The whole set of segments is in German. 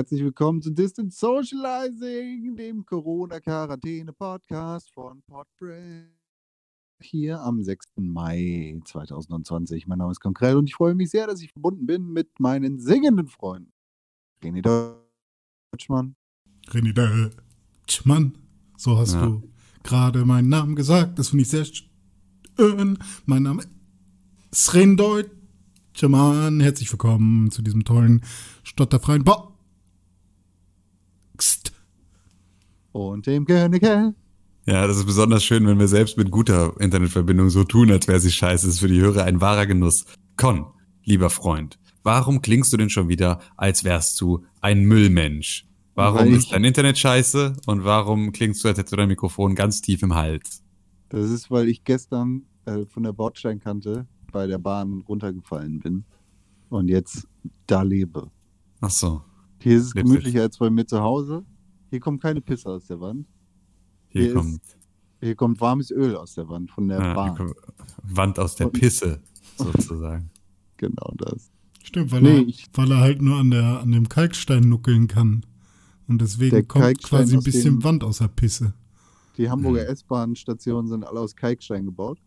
Herzlich willkommen zu Distant Socializing, dem Corona-Quarantäne-Podcast von Podbreak. Hier am 6. Mai 2020. Mein Name ist Konkrell und ich freue mich sehr, dass ich verbunden bin mit meinen singenden Freunden. René Deutschmann. René Deutschmann. So hast ja. du gerade meinen Namen gesagt. Das finde ich sehr schön. Mein Name ist René Deutschmann. Herzlich willkommen zu diesem tollen stotterfreien Podcast. Und dem König. Ja, das ist besonders schön, wenn wir selbst mit guter Internetverbindung so tun, als wäre sie scheiße. Das ist für die Hörer ein wahrer Genuss. Con, lieber Freund, warum klingst du denn schon wieder, als wärst du ein Müllmensch? Warum ist dein Internet scheiße und warum klingst du, als hättest du dein Mikrofon ganz tief im Hals? Das ist, weil ich gestern äh, von der Bordsteinkante bei der Bahn runtergefallen bin und jetzt da lebe. Ach so. Hier ist es gemütlicher als bei mir zu Hause. Hier kommt keine Pisse aus der Wand. Hier, hier kommt. Ist, hier kommt warmes Öl aus der Wand von der ja, Bahn. Wand aus der Pisse, sozusagen. genau das. Stimmt, weil, nee, er, ich, weil er halt nur an, der, an dem Kalkstein nuckeln kann. Und deswegen kommt Kalkstein quasi ein bisschen dem, Wand aus der Pisse. Die Hamburger hm. S-Bahn-Stationen sind alle aus Kalkstein gebaut.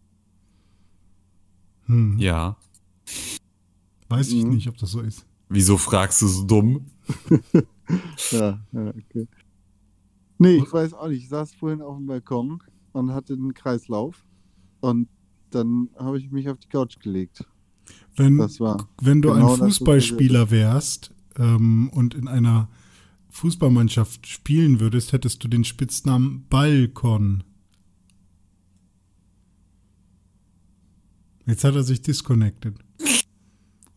Hm. Ja. Weiß ich mhm. nicht, ob das so ist. Wieso fragst du so dumm? ja, ja, okay. Nee, ich weiß auch nicht. Ich saß vorhin auf dem Balkon und hatte einen Kreislauf. Und dann habe ich mich auf die Couch gelegt. Wenn, wenn du genau ein Fußballspieler wärst ähm, und in einer Fußballmannschaft spielen würdest, hättest du den Spitznamen Balkon. Jetzt hat er sich disconnected.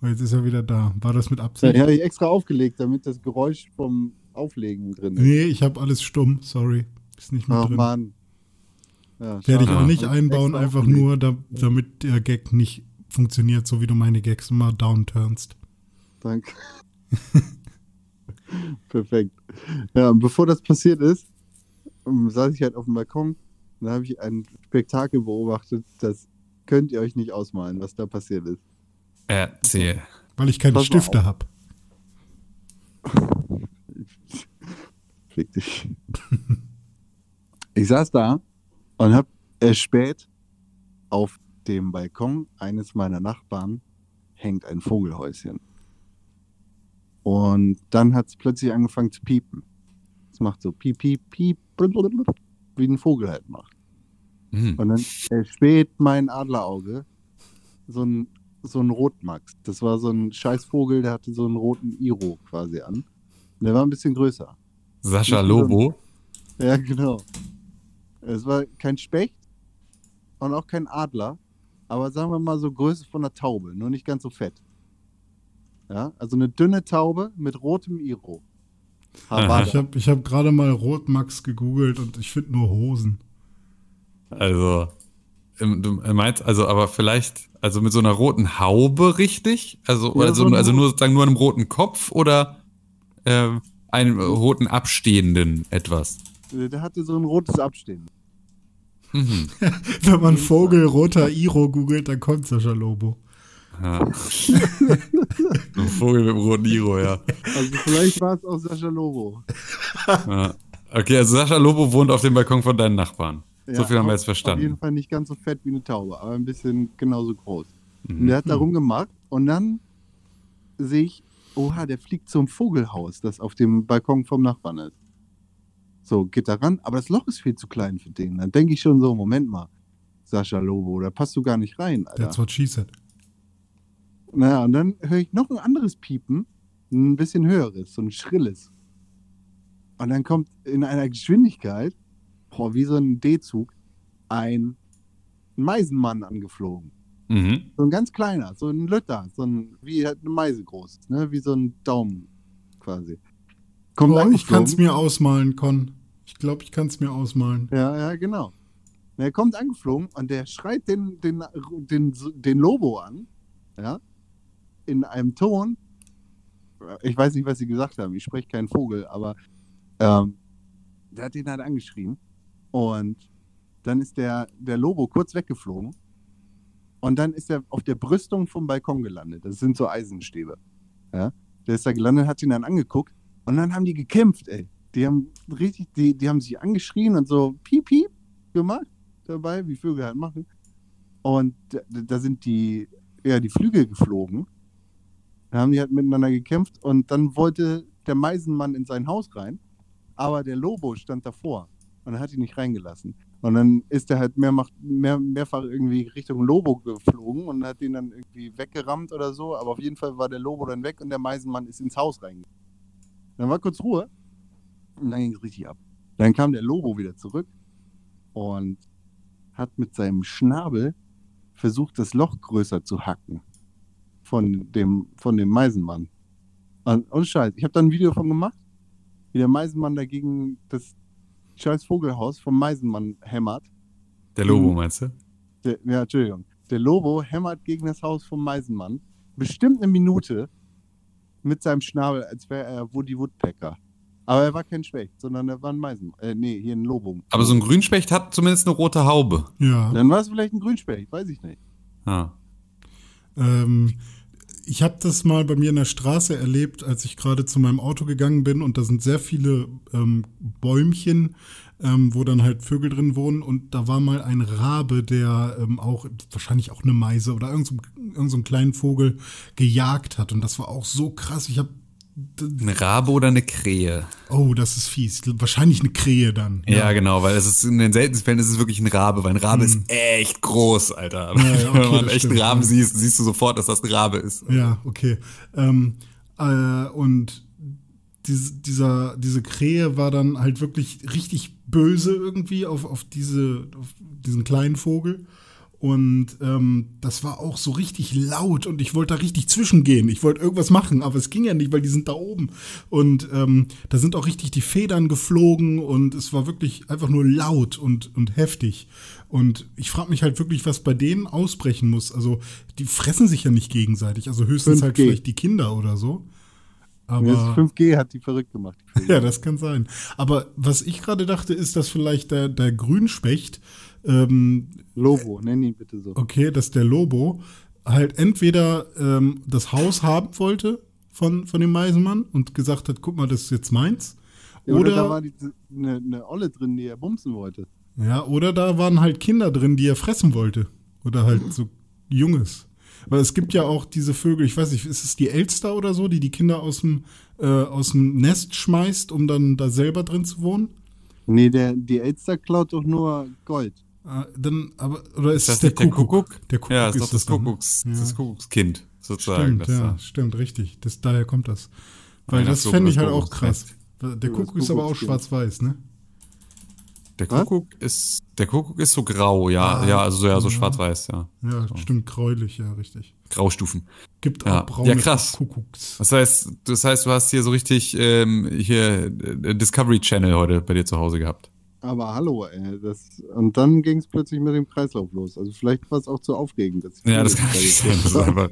Und jetzt ist er wieder da. War das mit Absicht? Ja, habe ich extra aufgelegt, damit das Geräusch vom Auflegen drin ist. Nee, ich habe alles stumm, sorry. Ist nicht mehr Ach, drin. Mann. Ja, Werde ich auch nicht einbauen, einfach aufgelegt. nur, da, damit der Gag nicht funktioniert, so wie du meine Gags immer downturnst. Danke. Perfekt. Ja, und bevor das passiert ist, ähm, saß ich halt auf dem Balkon und da habe ich ein Spektakel beobachtet, das könnt ihr euch nicht ausmalen, was da passiert ist. Erzähl. Weil ich keine Pass Stifte habe. Fick dich. Ich saß da und hab äh, spät auf dem Balkon eines meiner Nachbarn hängt ein Vogelhäuschen. Und dann hat es plötzlich angefangen zu piepen. Es macht so piep, piep, piep, wie ein Vogel halt macht. Mhm. Und dann erspäht mein Adlerauge so ein so ein Rotmax. Das war so ein Scheißvogel, der hatte so einen roten Iro quasi an. Und der war ein bisschen größer. Sascha Lobo? Ja, genau. Es war kein Specht und auch kein Adler, aber sagen wir mal so Größe von einer Taube, nur nicht ganz so fett. Ja, also eine dünne Taube mit rotem Iro. Ich habe ich hab gerade mal Rotmax gegoogelt und ich finde nur Hosen. Also, Du meinst also, aber vielleicht, also mit so einer roten Haube richtig? Also, ja, also, so also nur sozusagen nur einem roten Kopf oder äh, einem roten abstehenden etwas? Der hatte so ein rotes Abstehen. Mhm. Wenn man Vogel roter Iro googelt, dann kommt Sascha Lobo. Ja. ein Vogel mit dem roten Iro, ja. Also vielleicht war es auch Sascha Lobo. Ja. Okay, also Sascha Lobo wohnt auf dem Balkon von deinen Nachbarn. Ja, so viel haben wir jetzt verstanden. Auf jeden Fall nicht ganz so fett wie eine Taube, aber ein bisschen genauso groß. Mhm. Und der hat da rumgemacht und dann sehe ich, oha, der fliegt zum Vogelhaus, das auf dem Balkon vom Nachbarn ist. So, geht da ran, aber das Loch ist viel zu klein für den. Dann denke ich schon so, Moment mal, Sascha Lobo, da passt du gar nicht rein, Alter. That's what she said. Naja, und dann höre ich noch ein anderes Piepen, ein bisschen höheres, so ein schrilles. Und dann kommt in einer Geschwindigkeit boah, wie so ein D-Zug, ein Meisenmann angeflogen. Mhm. So ein ganz kleiner, so ein Lütter, so ein, wie halt eine Meise groß, ne? wie so ein Daumen quasi. Kommt oh, ich kann es mir ausmalen, Con. Ich glaube, ich kann es mir ausmalen. Ja, ja, genau. Er kommt angeflogen und der schreit den, den, den, den Lobo an, ja, in einem Ton. Ich weiß nicht, was sie gesagt haben. Ich spreche keinen Vogel, aber ähm, der hat ihn halt angeschrien. Und dann ist der, der Lobo kurz weggeflogen. Und dann ist er auf der Brüstung vom Balkon gelandet. Das sind so Eisenstäbe. Ja? Der ist da gelandet, hat ihn dann angeguckt Und dann haben die gekämpft, ey. Die haben richtig, die, die haben sich angeschrien und so piep, piep gemacht dabei, wie Vögel halt machen. Und da, da sind die, ja, die Flügel geflogen. Da haben die halt miteinander gekämpft und dann wollte der Meisenmann in sein Haus rein, aber der Lobo stand davor und hat ihn nicht reingelassen. Und dann ist er halt mehrmach, mehr, mehrfach irgendwie Richtung Lobo geflogen und hat ihn dann irgendwie weggerammt oder so. Aber auf jeden Fall war der Lobo dann weg und der Meisenmann ist ins Haus reingegangen. Dann war kurz Ruhe und dann ging es richtig ab. Dann kam der Lobo wieder zurück und hat mit seinem Schnabel versucht, das Loch größer zu hacken von dem, von dem Meisenmann. Und, und Scheiß, ich habe da ein Video von gemacht, wie der Meisenmann dagegen das scheiß Vogelhaus vom Meisenmann hämmert. Der Lobo, Mhm. meinst du? Der, ja, Entschuldigung. Der Lobo hämmert gegen das Haus vom Meisenmann. Bestimmt eine Minute mit seinem Schnabel, als wäre er Woody Woodpecker. Aber er war kein Specht, sondern er war ein Meisenmann. Äh, nee, hier ein Lobo. Aber so ein Grünspecht hat zumindest eine rote Haube. Ja. Dann war es vielleicht ein Grünspecht, weiß ich nicht. Ah. Ähm, ich habe das mal bei mir in der Straße erlebt, als ich gerade zu meinem Auto gegangen bin und da sind sehr viele ähm, Bäumchen, ähm, wo dann halt Vögel drin wohnen und da war mal ein Rabe, der ähm, auch wahrscheinlich auch eine Meise oder irgendeinen irgend so einen kleinen Vogel gejagt hat und das war auch so krass. Ich habe Eine Rabe oder eine Krähe? oh, das ist fies. Wahrscheinlich eine Krähe dann. Ja, genau, weil es ist in den seltensten Fällen ist es wirklich ein Rabe, weil ein Rabe ist echt groß, Alter. Hm. ja, okay, Wenn man einen stimmt, Raben ja. siehst, siehst du sofort, dass das ein Rabe ist. Ja, okay. Ähm, äh, und dies, dieser, diese Krähe war dann halt wirklich richtig böse irgendwie auf, auf, diese, auf diesen kleinen Vogel. Und ähm, das war auch so richtig laut und ich wollte da richtig zwischengehen. Ich wollte irgendwas machen, aber es ging ja nicht, weil die sind da oben. Und ähm, da sind auch richtig die Federn geflogen und es war wirklich einfach nur laut und, und heftig. Und ich frage mich halt wirklich, was bei denen ausbrechen muss. Also die fressen sich ja nicht gegenseitig. Also höchstens halt 5G. vielleicht die Kinder oder so. Aber Das 5G hat die verrückt gemacht. Die ja, das kann sein. Aber was ich gerade dachte, ist, dass vielleicht der, der Grünspecht, ähm, Lobo, nenn ihn bitte so. okay, dass der Lobo halt entweder ähm, das Haus haben wollte von, von dem Meisenmann und gesagt hat, guck mal, das ist jetzt meins. Ja, oder, da Oder, war eine, eine Olle drin, die er bumsen wollte. ja, oder da waren halt Kinder drin, die er fressen wollte. Oder halt so Junges. Weil es gibt ja auch diese Vögel, ich weiß nicht, ist es die Elster oder so, die die Kinder aus dem, äh, aus dem Nest schmeißt, um dann da selber drin zu wohnen? Nee, der, die Elster klaut doch nur Gold. Äh, dann, aber, oder ist, Ist das es der nicht der Kuckuck? Kuckuck? Der Kuckuck ja, ist ist das, ne? Kuckucks, Ja. das Kuckuckskind, sozusagen. Stimmt, das ja, da. stimmt, richtig. Das, daher kommt das. Weil Ja, das so fände ich halt auch krass. Der Kuckuck ist aber auch schwarz-weiß, ne? Der Was? Kuckuck ist, der Kuckuck ist so grau, ja, Ah, ja, also so, ja, so ja. schwarz-weiß, ja. Ja, stimmt, gräulich, ja, richtig. Graustufen. Gibt Ja. auch braune Ja, krass. Kuckucks. Das heißt, das heißt, du hast hier so richtig ähm, hier äh, Discovery Channel heute bei dir zu Hause gehabt. Aber hallo, ey. Das, und dann ging es plötzlich mit dem Kreislauf los. Also vielleicht war es auch zu aufregend. Dass ich Ja, das kann nicht sein. Das, einfach,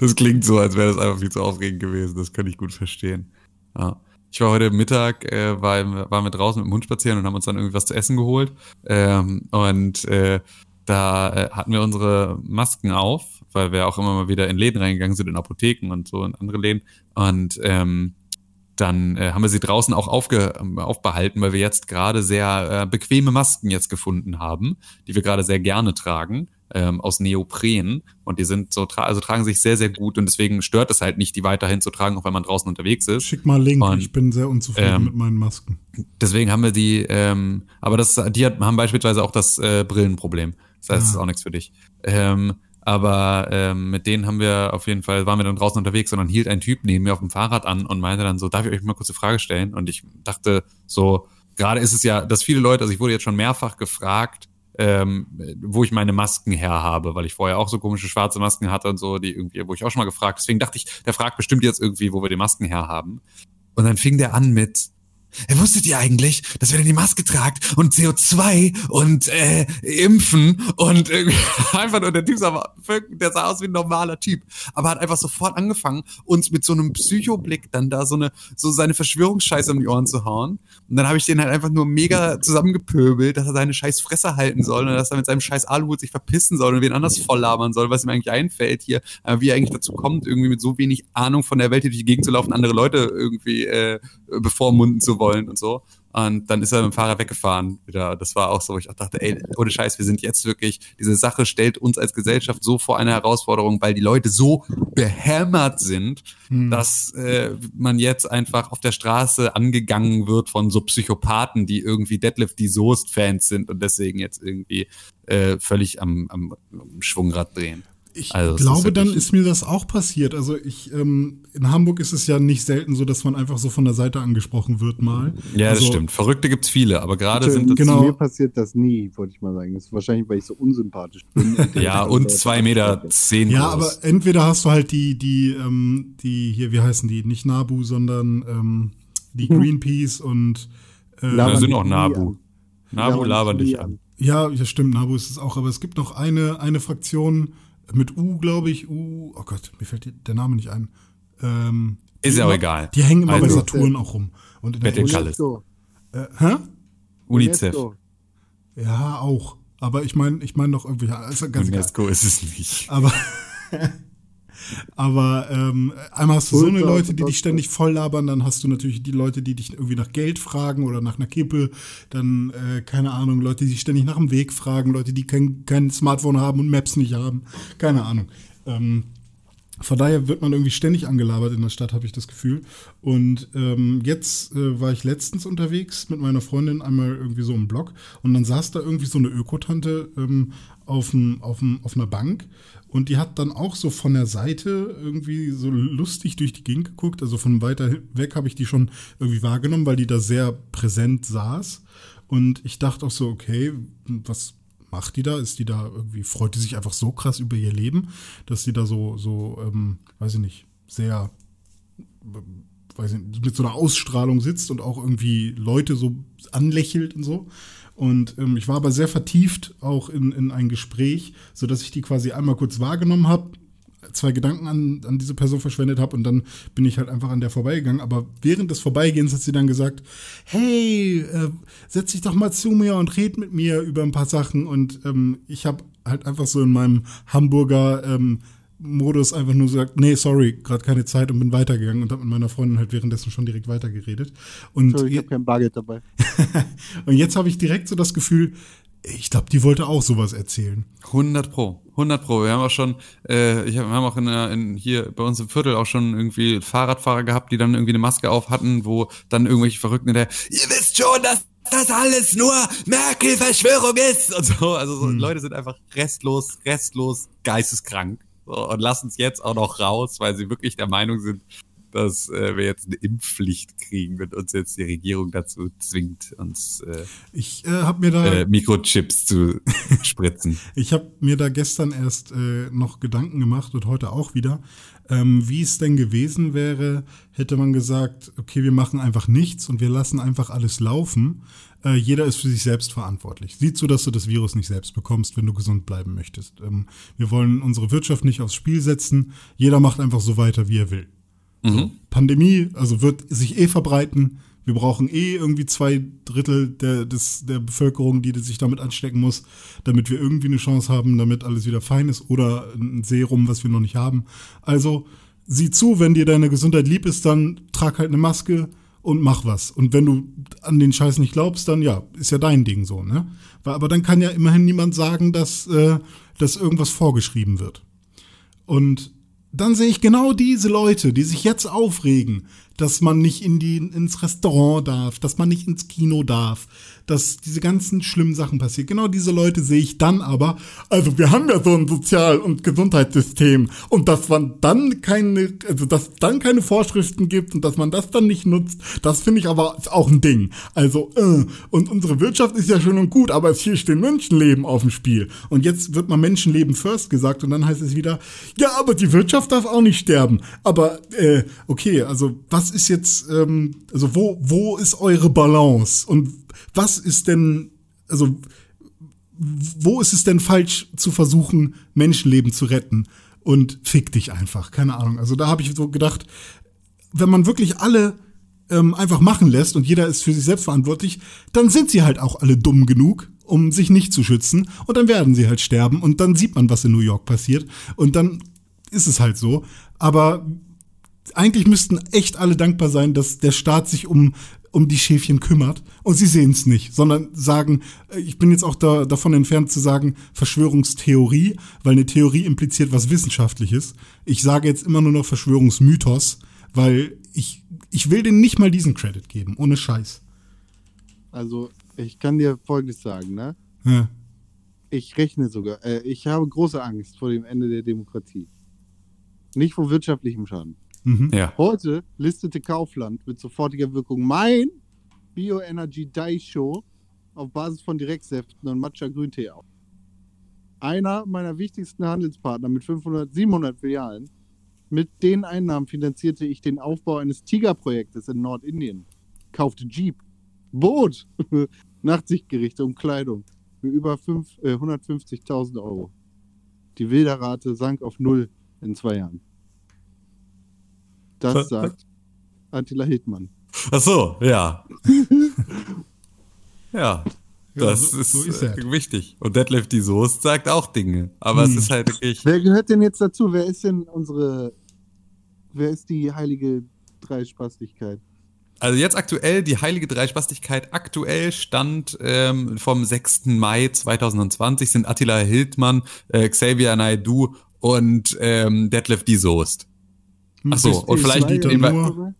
das klingt so, als wäre das einfach viel zu aufregend gewesen. Das kann ich gut verstehen. Ja. Ich war heute Mittag, äh, war, waren wir draußen mit dem Hund spazieren und haben uns dann irgendwie was zu essen geholt. Ähm, und äh, da äh, hatten wir unsere Masken auf, weil wir auch immer mal wieder in Läden reingegangen sind, in Apotheken und so in andere Läden. Und ähm, dann äh, haben wir sie draußen auch aufge, ähm, aufbehalten, weil wir jetzt gerade sehr äh, bequeme Masken jetzt gefunden haben, die wir gerade sehr gerne tragen, ähm, aus Neopren. Und die sind so, tra also tragen sich sehr, sehr gut und deswegen stört es halt nicht, die weiterhin zu tragen, auch wenn man draußen unterwegs ist. Schick mal Link, Und, ich bin sehr unzufrieden ähm, mit meinen Masken. Deswegen haben wir die, ähm, aber das, die hat, haben beispielsweise auch das äh, Brillenproblem. Das heißt, ist Ah. auch nichts für dich. Ähm, aber ähm, mit denen haben wir auf jeden Fall, waren wir dann draußen unterwegs und dann hielt ein Typ neben mir auf dem Fahrrad an und meinte dann so, darf ich euch mal kurz eine Frage stellen? Und ich dachte so, gerade ist es ja, dass viele Leute, also ich wurde jetzt schon mehrfach gefragt, ähm, wo ich meine Masken her habe, weil ich vorher auch so komische schwarze Masken hatte und so, die irgendwie, wo ich auch schon mal gefragt. Deswegen dachte ich, der fragt bestimmt jetzt irgendwie, wo wir die Masken her haben. Und dann fing der an mit, wusstet ihr eigentlich, dass wenn ihr die Maske tragt und CO2 und äh, Impfen und irgendwie einfach nur der Typ sah, der sah aus wie ein normaler Typ, aber hat einfach sofort angefangen, uns mit so einem Psychoblick dann da so eine so seine Verschwörungsscheiße um die Ohren zu hauen. Und dann habe ich den halt einfach nur mega zusammengepöbelt, dass er seine scheiß Fresse halten soll und dass er mit seinem scheiß Aluhut sich verpissen soll und wen anders voll labern soll, was ihm eigentlich einfällt hier, äh, wie er eigentlich dazu kommt, irgendwie mit so wenig Ahnung von der Welt hier durch die Gegend zu laufen, andere Leute irgendwie äh, bevormunden zu wollen und so. Und dann ist er mit dem Fahrrad weggefahren wieder. Das war auch so, wo ich auch dachte, ey, ohne Scheiß, wir sind jetzt wirklich, diese Sache stellt uns als Gesellschaft so vor eine Herausforderung, weil die Leute so behämmert sind, hm. dass äh, man jetzt einfach auf der Straße angegangen wird von so Psychopathen, die irgendwie Deadlift die Soest-Fans sind und deswegen jetzt irgendwie äh, völlig am, am Schwungrad drehen. Ich also, glaube, ist dann ist mir das auch passiert. Also ich, ähm, in Hamburg ist es ja nicht selten so, dass man einfach so von der Seite angesprochen wird mal. Ja, also, das stimmt. Verrückte gibt's viele, aber gerade sind das genau. Mir passiert das nie, wollte ich mal sagen. Das ist wahrscheinlich, weil ich so unsympathisch bin. ja, und zwei Meter zehn Ja, groß. aber entweder hast du halt die, die, ähm, die hier, wie heißen die? Nicht Nabu, sondern ähm, die hm. Greenpeace und äh, da sind auch Nabu. Nabu labern dich an. Ja, ja, stimmt, Nabu ist es auch, aber es gibt noch eine, eine Fraktion, mit U, glaube ich. U, oh Gott, mir fällt der Name nicht ein. Ähm, ist ja auch egal. Die hängen immer also, bei Saturn auch rum. Und in der UNESCO. Äh, hä? UNICEF. Ja, auch. Aber ich meine, ich meine noch irgendwie. Also ganz UNESCO egal. ist es nicht. Aber Aber ähm, einmal hast du so eine Leute, die dich ständig voll labern, dann hast du natürlich die Leute, die dich irgendwie nach Geld fragen oder nach einer Kippe, dann, äh, keine Ahnung, Leute, die dich ständig nach dem Weg fragen, Leute, die kein, kein Smartphone haben und Maps nicht haben. Keine Ahnung. Ähm, von daher wird man irgendwie ständig angelabert in der Stadt, habe ich das Gefühl. Und ähm, jetzt äh, war ich letztens unterwegs mit meiner Freundin einmal irgendwie so im Block und dann saß da irgendwie so eine Ökotante ähm, auf, auf, auf einer Bank und die hat dann auch so von der Seite irgendwie so lustig durch die Gegend geguckt. Also von weiter weg habe ich die schon irgendwie wahrgenommen, weil die da sehr präsent saß. Und ich dachte auch so, okay, was macht die da? Ist die da irgendwie, freut die sich einfach so krass über ihr Leben, dass sie da so, so, ähm, weiß ich nicht, sehr, weiß ich nicht, mit so einer Ausstrahlung sitzt und auch irgendwie Leute so anlächelt und so. Und ähm, ich war aber sehr vertieft auch in, in ein Gespräch, sodass ich die quasi einmal kurz wahrgenommen habe, zwei Gedanken an, an diese Person verschwendet habe und dann bin ich halt einfach an der vorbeigegangen. Aber während des Vorbeigehens hat sie dann gesagt, hey, äh, setz dich doch mal zu mir und red mit mir über ein paar Sachen. Und ähm, ich habe halt einfach so in meinem Hamburger ähm, Modus einfach nur gesagt, nee, sorry, gerade keine Zeit und bin weitergegangen und habe mit meiner Freundin halt währenddessen schon direkt weitergeredet. Und sorry, ich habe kein Bargeld dabei. und jetzt habe ich direkt so das Gefühl, ich glaube, die wollte auch sowas erzählen. 100 pro, 100 pro. Wir haben auch schon, äh, ich hab, wir haben auch in, in, hier bei uns im Viertel auch schon irgendwie Fahrradfahrer gehabt, die dann irgendwie eine Maske auf hatten, wo dann irgendwelche Verrückten der, ihr wisst schon, dass das alles nur Merkel-Verschwörung ist und so. Also so, hm. Leute sind einfach restlos, restlos geisteskrank. So, und lassen es jetzt auch noch raus, weil sie wirklich der Meinung sind, dass äh, wir jetzt eine Impfpflicht kriegen, wenn uns jetzt die Regierung dazu zwingt, uns äh, ich, äh, hab mir da, äh, Mikrochips zu spritzen. ich habe mir da gestern erst äh, noch Gedanken gemacht und heute auch wieder, ähm, wie es denn gewesen wäre, hätte man gesagt, okay, wir machen einfach nichts und wir lassen einfach alles laufen. Äh, jeder ist für sich selbst verantwortlich. Sieh zu, dass du das Virus nicht selbst bekommst, wenn du gesund bleiben möchtest. Ähm, wir wollen unsere Wirtschaft nicht aufs Spiel setzen. Jeder macht einfach so weiter, wie er will. Mhm. Pandemie, also wird sich eh verbreiten. Wir brauchen eh irgendwie zwei Drittel der, des, der Bevölkerung, die sich damit anstecken muss, damit wir irgendwie eine Chance haben, damit alles wieder fein ist oder ein Serum, was wir noch nicht haben. Also sieh zu, wenn dir deine Gesundheit lieb ist, dann trag halt eine Maske und mach was. Und wenn du an den Scheiß nicht glaubst, dann ja, ist ja dein Ding so, ne? Aber dann kann ja immerhin niemand sagen, dass, äh, dass irgendwas vorgeschrieben wird. Und dann sehe ich genau diese Leute, die sich jetzt aufregen, dass man nicht in die, ins Restaurant darf, dass man nicht ins Kino darf, dass diese ganzen schlimmen Sachen passieren. Genau diese Leute sehe ich dann aber, also wir haben ja so ein Sozial- und Gesundheitssystem und dass man dann keine, also dass dann keine Vorschriften gibt und dass man das dann nicht nutzt, das finde ich aber auch ein Ding. Also, äh, und unsere Wirtschaft ist ja schön und gut, aber hier stehen Menschenleben auf dem Spiel. Und jetzt wird mal Menschenleben first gesagt und dann heißt es wieder, ja, aber die Wirtschaft darf auch nicht sterben. Aber äh, okay, also was ist jetzt, ähm, also wo, wo ist eure Balance? Und was ist denn, also wo ist es denn falsch zu versuchen, Menschenleben zu retten? Und fick dich einfach, keine Ahnung. Also da habe ich so gedacht, wenn man wirklich alle ähm, einfach machen lässt und jeder ist für sich selbst verantwortlich, dann sind sie halt auch alle dumm genug, um sich nicht zu schützen. Und dann werden sie halt sterben und dann sieht man, was in New York passiert. Und dann ist es halt so. Aber eigentlich müssten echt alle dankbar sein, dass der Staat sich um um die Schäfchen kümmert und sie sehen es nicht, sondern sagen, äh, ich bin jetzt auch da, davon entfernt zu sagen Verschwörungstheorie, weil eine Theorie impliziert was Wissenschaftliches. Ich sage jetzt immer nur noch Verschwörungsmythos, weil ich, ich will denen nicht mal diesen Credit geben, ohne Scheiß. Also, ich kann dir Folgendes sagen, ne? Ja. Ich rechne sogar, äh, ich habe große Angst vor dem Ende der Demokratie. Nicht vor wirtschaftlichem Schaden. Mhm. Ja. Heute listete Kaufland mit sofortiger Wirkung mein Bioenergy Daisho auf Basis von Direktsäften und Matcha Grüntee auf. Einer meiner wichtigsten Handelspartner mit 500, 700 Filialen. Mit den Einnahmen finanzierte ich den Aufbau eines Tiger-Projektes in Nordindien. Kaufte Jeep, Boot, Nachtsichtgerichte und Kleidung für über äh, 150.000 Euro. Die Wilderrate sank auf null in zwei Jahren. Das Was- sagt Attila Hildmann. Ach so, ja. ja. Ja, Das so- ist, so ist äh, wichtig. Und Deadlift die Soest sagt auch Dinge. Aber Hm. es ist halt wirklich. Wer gehört denn jetzt dazu? Wer ist denn unsere. Wer ist die heilige Dreispastigkeit? Also jetzt aktuell die heilige Dreispastigkeit. Aktuell stand ähm, vom 6. Mai 2020 sind Attila Hildmann, äh, Xavier Naidoo und ähm, Detlef die Soest. Ach so, und vielleicht Dieter Nuhr.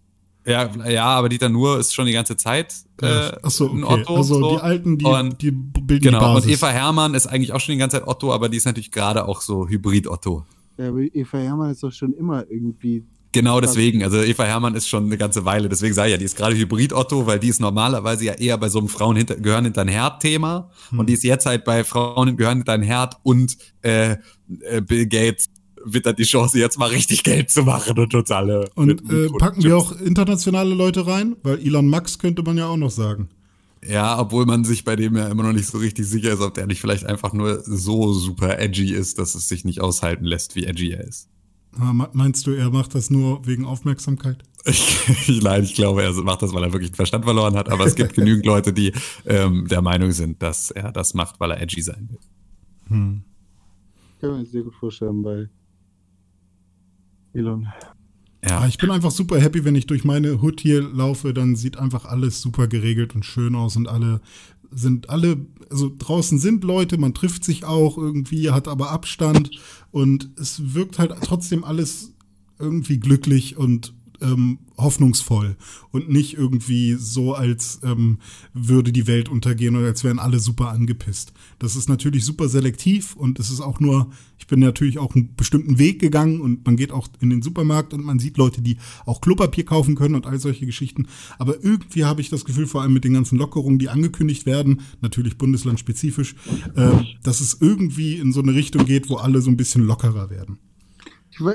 Ja, ja, aber Dieter Nuhr ist schon die ganze Zeit äh, Ach so, ein okay. Otto. also so. die Alten, die, Und- die bilden Genau, die und Basis. Eva Hermann ist eigentlich auch schon die ganze Zeit Otto, aber die ist natürlich gerade auch so Hybrid-Otto. Ja, aber Eva Hermann ist doch schon immer irgendwie. Genau deswegen, also Eva Hermann ist schon eine ganze Weile, deswegen sage ich ja, die ist gerade Hybrid-Otto, weil die ist normalerweise ja eher bei so einem Frauen hinter, gehören hinter ein Herd-Thema Hm. und die ist jetzt halt bei Frauen gehören hinter ein Herd und äh, äh, Bill Gates wittert die Chance, jetzt mal richtig Geld zu machen und uns alle. Und mit äh, packen wir auch internationale Leute rein? Weil Elon Musk könnte man ja auch noch sagen. Ja, obwohl man sich bei dem ja immer noch nicht so richtig sicher ist, ob der nicht vielleicht einfach nur so super edgy ist, dass es sich nicht aushalten lässt, wie edgy er ist. Ah, me- Meinst du, er macht das nur wegen Aufmerksamkeit? Ich, nein, ich glaube, er macht das, weil er wirklich den Verstand verloren hat, aber es gibt genügend Leute, die ähm, der Meinung sind, dass er das macht, weil er edgy sein will. Hm. Kann man sich sehr gut vorstellen bei Elon. Ah, Ja, ich bin einfach super happy, wenn ich durch meine Hood hier laufe, dann sieht einfach alles super geregelt und schön aus und alle sind alle, also draußen sind Leute, man trifft sich auch irgendwie, hat aber Abstand und es wirkt halt trotzdem alles irgendwie glücklich und ähm, hoffnungsvoll und nicht irgendwie so, als ähm, würde die Welt untergehen oder als wären alle super angepisst. Das ist natürlich super selektiv und es ist auch nur, ich bin natürlich auch einen bestimmten Weg gegangen und man geht auch in den Supermarkt und man sieht Leute, die auch Klopapier kaufen können und all solche Geschichten. Aber irgendwie habe ich das Gefühl, vor allem mit den ganzen Lockerungen, die angekündigt werden, natürlich bundeslandspezifisch, äh, dass es irgendwie in so eine Richtung geht, wo alle so ein bisschen lockerer werden.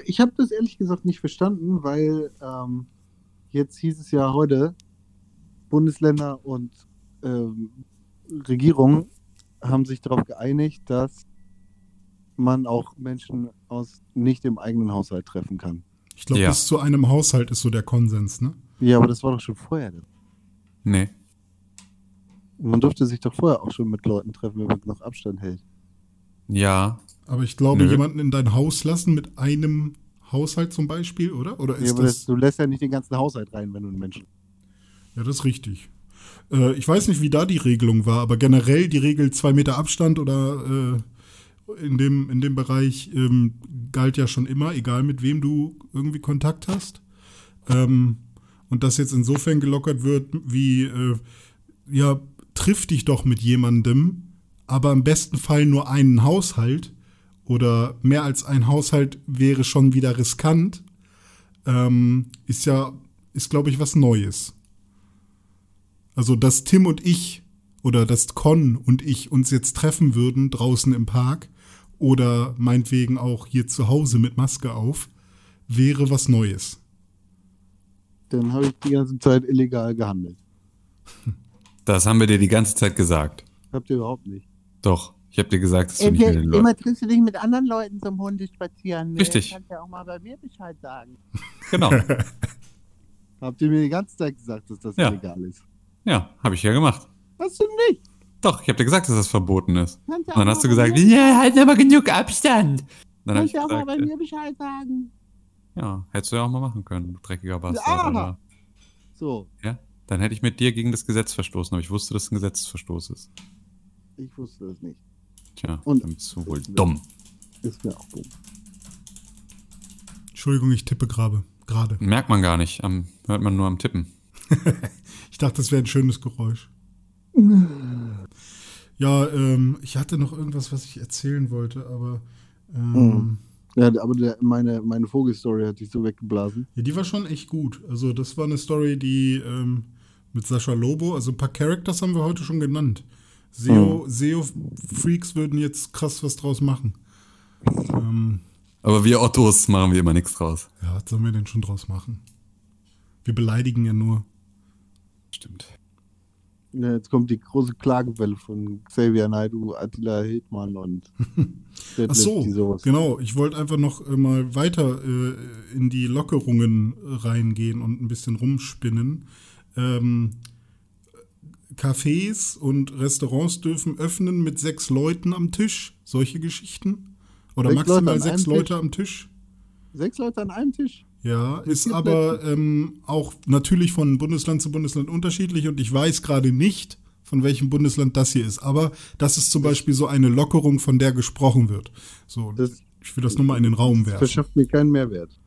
Ich, habe das ehrlich gesagt nicht verstanden, weil ähm, jetzt hieß es ja heute, Bundesländer und ähm, Regierungen haben sich darauf geeinigt, dass man auch Menschen aus nicht dem eigenen Haushalt treffen kann. Ich glaube, Ja. bis zu einem Haushalt ist so der Konsens, ne? Ja, aber das war doch schon vorher. nee. Man durfte sich doch vorher auch schon mit Leuten treffen, wenn man noch Abstand hält. Ja, Aber ich glaube, Nö. jemanden in dein Haus lassen mit einem Haushalt zum Beispiel, oder? Oder Ja, ist aber das, das, du lässt ja nicht den ganzen Haushalt rein, wenn du einen Menschen. Ja, das ist richtig. Äh, ich weiß nicht, wie da die Regelung war, aber generell die Regel zwei Meter Abstand oder äh, in, dem, in dem Bereich ähm, galt ja schon immer, egal mit wem du irgendwie Kontakt hast. Ähm, und das jetzt insofern gelockert wird, wie, äh, ja, triff dich doch mit jemandem, aber im besten Fall nur einen Haushalt oder mehr als ein Haushalt wäre schon wieder riskant, ähm, ist ja, ist glaube ich was Neues. Also, dass Tim und ich oder dass Con und ich uns jetzt treffen würden draußen im Park oder meinetwegen auch hier zu Hause mit Maske auf, wäre was Neues. Dann habe ich die ganze Zeit illegal gehandelt. Das haben wir dir die ganze Zeit gesagt. Habt ihr überhaupt nicht. Doch, ich habe dir gesagt, dass du nicht mit den Leuten. immer triffst du dich mit anderen Leuten zum Hunde spazieren. ne? Richtig. Kannst ja auch mal bei mir Bescheid sagen. Genau. Habt ihr mir die ganze Zeit gesagt, dass das Ja. illegal ist? Ja, habe ich ja gemacht. Hast du nicht? Doch, ich habe dir gesagt, dass das verboten ist. Kannst ja Und dann hast du mal gesagt, ja, halt aber genug Abstand. Dann Kannst ja auch mal gesagt, bei äh, mir Bescheid sagen. ja, hättest du ja auch mal machen können, du dreckiger Bastard. Aha. Alter. So, Ja, dann hätte ich mit dir gegen das Gesetz verstoßen, aber ich wusste, dass es ein Gesetzesverstoß ist. ich wusste das nicht. Tja, Und- dann bist du wohl dumm. Ist mir auch dumm. Entschuldigung, ich tippe gerade. Gerade. Merkt man gar nicht, am, hört man nur am Tippen. Ich dachte, das wäre ein schönes Geräusch. Ja, ähm, ich hatte noch irgendwas, was ich erzählen wollte, aber ähm, Mhm. Ja, aber der, meine, meine Vogelstory hat dich so weggeblasen. ja, die war schon echt gut. Also das war eine Story, die ähm, mit Sascha Lobo, also ein paar Characters haben wir heute schon genannt. SEO, SEO-Freaks würden jetzt krass was draus machen. Ähm, Aber wir Ottos machen wir immer nichts draus. ja, was sollen wir denn schon draus machen? Wir beleidigen ja nur. Stimmt. Ja, jetzt kommt die große Klagewelle von Xavier Naidoo, Attila Hildmann und Ach so, genau. Ich wollte einfach noch äh, mal weiter äh, in die Lockerungen reingehen und ein bisschen rumspinnen. Ähm, Cafés und Restaurants dürfen öffnen mit sechs Leuten am Tisch. Solche Geschichten. Oder Sechs Leute maximal an sechs Leute Tisch? am Tisch. Sechs Leute an einem Tisch? Ja, ist aber ähm, auch natürlich von Bundesland zu Bundesland unterschiedlich und ich weiß gerade nicht, von welchem Bundesland das hier ist. Aber das ist zum Beispiel so eine Lockerung, von der gesprochen wird. So, Das- ich will das nur mal in den Raum werfen. Verschafft mir keinen Mehrwert.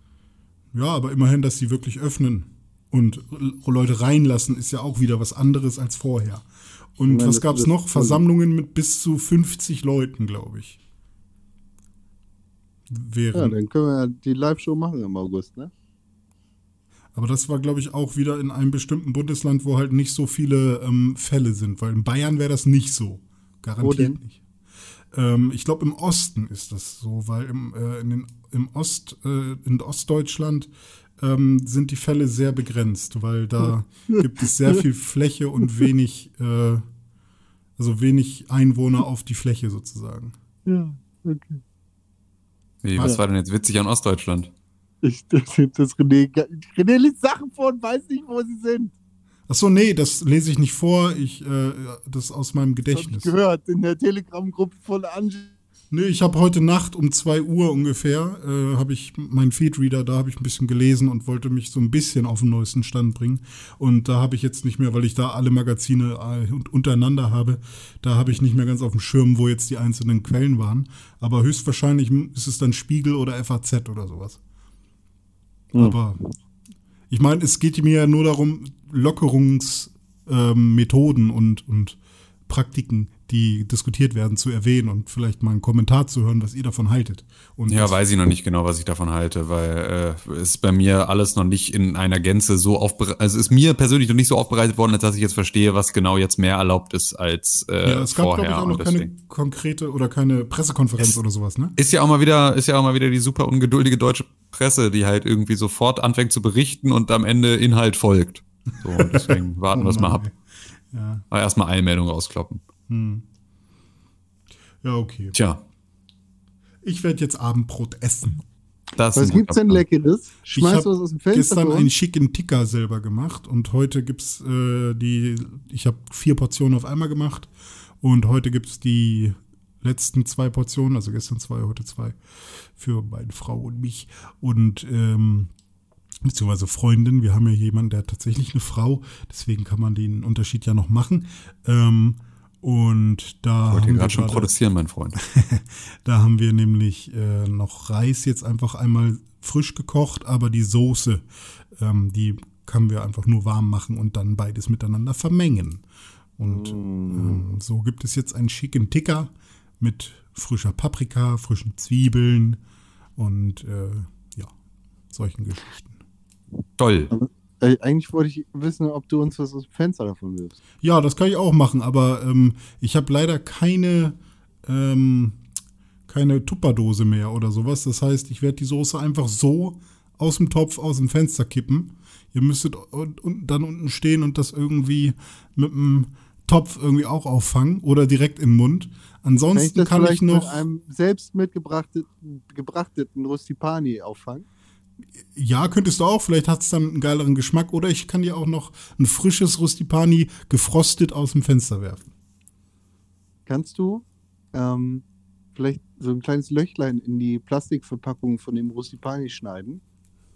Ja, aber immerhin, dass sie wirklich öffnen und Leute reinlassen, ist ja auch wieder was anderes als vorher. Und meine, was gab's das- noch? Versammlungen mit bis zu 50 Leuten, glaube ich. Ja, Wären. dann können wir ja die Live-Show machen im August, ne? Aber das war, glaube ich, auch wieder in einem bestimmten Bundesland, wo halt nicht so viele ähm, Fälle sind, weil in Bayern wäre das nicht so. Garantiert nicht. Ähm, ich glaube, im Osten ist das so, weil im, äh, in, den, im Ost, äh, in Ostdeutschland ähm, sind die Fälle sehr begrenzt, weil da gibt es sehr viel Fläche und wenig, äh, also wenig Einwohner auf die Fläche sozusagen. Ja, okay. Wie, was war denn jetzt witzig an Ostdeutschland? Ich, das, das René, René liest Sachen vor und weiß nicht, wo sie sind. Ach so, nee, das lese ich nicht vor, ich, äh, das ist aus meinem Das hab ich Gedächtnis. gehört in der Telegram-Gruppe von Angie. Nee, ich habe heute Nacht um 2 Uhr ungefähr, äh, habe ich meinen Feedreader, da habe ich ein bisschen gelesen und wollte mich so ein bisschen auf den neuesten Stand bringen. Und da habe ich jetzt nicht mehr, weil ich da alle Magazine äh, untereinander habe, da habe ich nicht mehr ganz auf dem Schirm, wo jetzt die einzelnen Quellen waren. Aber höchstwahrscheinlich ist es dann Spiegel oder FAZ oder sowas. Hm. Aber ich meine, es geht mir ja nur darum, Lockerungsmethoden ähm, und, und Praktiken, die diskutiert werden, zu erwähnen und vielleicht mal einen Kommentar zu hören, was ihr davon haltet. Und Ja, weiß ich noch nicht genau, was ich davon halte, weil äh, ist bei mir alles noch nicht in einer Gänze so aufbereitet, also ist mir persönlich noch nicht so aufbereitet worden, als dass ich jetzt verstehe, was genau jetzt mehr erlaubt ist als äh, ja, es gab, glaube ich, vorher. auch noch keine konkrete oder keine Pressekonferenz Es- oder sowas, ne? Ist ja auch mal wieder, ist ja auch mal wieder die super ungeduldige deutsche Presse, die halt irgendwie sofort anfängt zu berichten und am Ende Inhalt folgt. So, und deswegen warten wir es mal ab. Ja, Aber erstmal Eilmeldung rauskloppen. Ja, okay. Tja, Ich werde jetzt Abendbrot essen. das ist Was ein gibt's denn Leckeres? Ich Schmeißt habe du was aus dem Fenster? gestern für einen uns? schicken Ticker selber gemacht und heute gibt's äh, die, ich habe vier Portionen auf einmal gemacht und heute gibt's die letzten zwei Portionen, also gestern zwei, heute zwei, für meine Frau und mich und ähm, beziehungsweise Freundin. Wir haben ja jemanden, der hat tatsächlich eine Frau, deswegen kann man den Unterschied ja noch machen. Ähm, und da Ich wollte gerade schon protestieren, mein Freund. da haben wir nämlich äh, noch Reis jetzt einfach einmal frisch gekocht, aber die Soße, ähm, die können wir einfach nur warm machen und dann beides miteinander vermengen. Und ähm, so gibt es jetzt einen schicken Ticker mit frischer Paprika, frischen Zwiebeln und äh, ja, solchen Geschichten. Toll. Ey, eigentlich wollte ich wissen, ob du uns was aus dem Fenster davon wirfst. Ja, das kann ich auch machen, aber ähm, ich habe leider keine, ähm, keine Tupperdose mehr oder sowas. Das heißt, ich werde die Soße einfach so aus dem Topf aus dem Fenster kippen. Ihr müsstet und, und dann unten stehen und das irgendwie mit dem Topf irgendwie auch auffangen oder direkt im Mund. Kann ich Ansonsten kann ich vielleicht mit noch. einem selbst mitgebrachten gebrachteten Rustipani auffangen? Ja, könntest du auch. Vielleicht hat es dann einen geileren Geschmack. Oder ich kann dir auch noch ein frisches Rustipani gefrostet aus dem Fenster werfen. Kannst du ähm, vielleicht so ein kleines Löchlein in die Plastikverpackung von dem Rustipani schneiden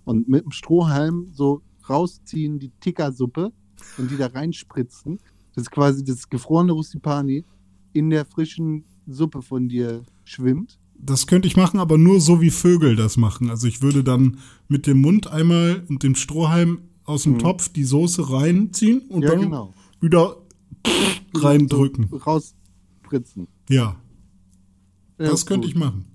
und mit dem Strohhalm so rausziehen die Tikka-Suppe und die da reinspritzen. Das ist quasi das gefrorene Rustipani in der frischen Suppe von dir schwimmt. Das könnte ich machen, aber nur so wie Vögel das machen. Also ich würde dann mit dem Mund einmal und dem Strohhalm aus dem Mhm. Topf die Soße reinziehen und Ja, dann genau. wieder reindrücken. So rausspritzen. Ja, Ja, das könnte gut. ich machen.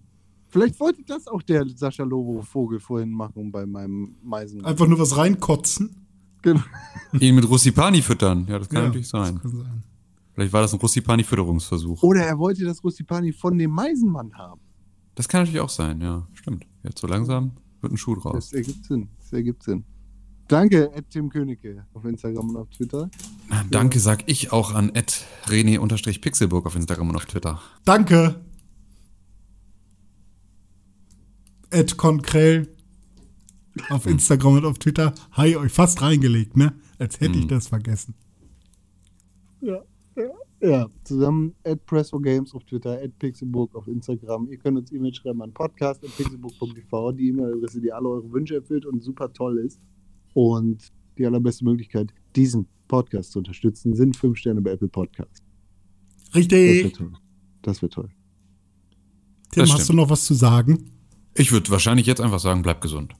Vielleicht wollte das auch der Sascha Lobo Vogel vorhin machen bei meinem Meisen. Einfach nur was reinkotzen. Genau. Ihn mit Russipani füttern. Ja, das kann Ja, natürlich sein. Das kann sein. Vielleicht war das ein Russipani-Fütterungsversuch. Oder er wollte das Rustipani von dem Meisenmann haben. Das kann natürlich auch sein, ja. Stimmt. Jetzt so langsam wird ein Schuh draus. Das ergibt Sinn. Das ergibt Sinn. Danke, Ed Tim Königke auf Instagram und auf Twitter. Danke sag ich auch an Ed René-Pixelburg auf Instagram und auf Twitter. Danke. Ed Konkrell auf Instagram und auf Twitter. Hi, euch fast reingelegt, ne? Als hätte ich das vergessen. Ja, ja. Ja, zusammen at Press for Games auf Twitter, at Pixelburg auf Instagram. Ihr könnt uns E-Mail schreiben an podcast.pixelburg.tv, die E-Mail-Adresse, die alle eure Wünsche erfüllt und super toll ist. Und die allerbeste Möglichkeit, diesen Podcast zu unterstützen, sind fünf Sterne bei Apple Podcasts. Das wird Richtig. toll. Das wird toll. Tim, Das hast du stimmt. noch was zu sagen? Ich würde wahrscheinlich jetzt einfach sagen, bleib gesund.